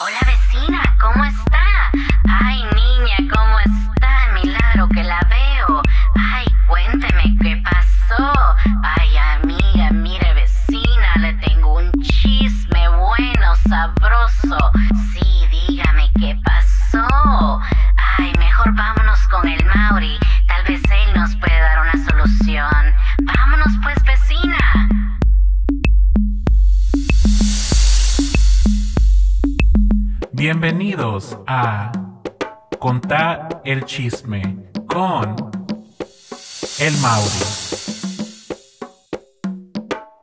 Hola vecina, ¿cómo está? Ay niña, ¿cómo está? Milagro que la veo. Ay, cuénteme qué pasó. Ay amiga, mire vecina, le tengo un chisme bueno, sabroso. Bienvenidos a Contar el Chisme con El Mauri.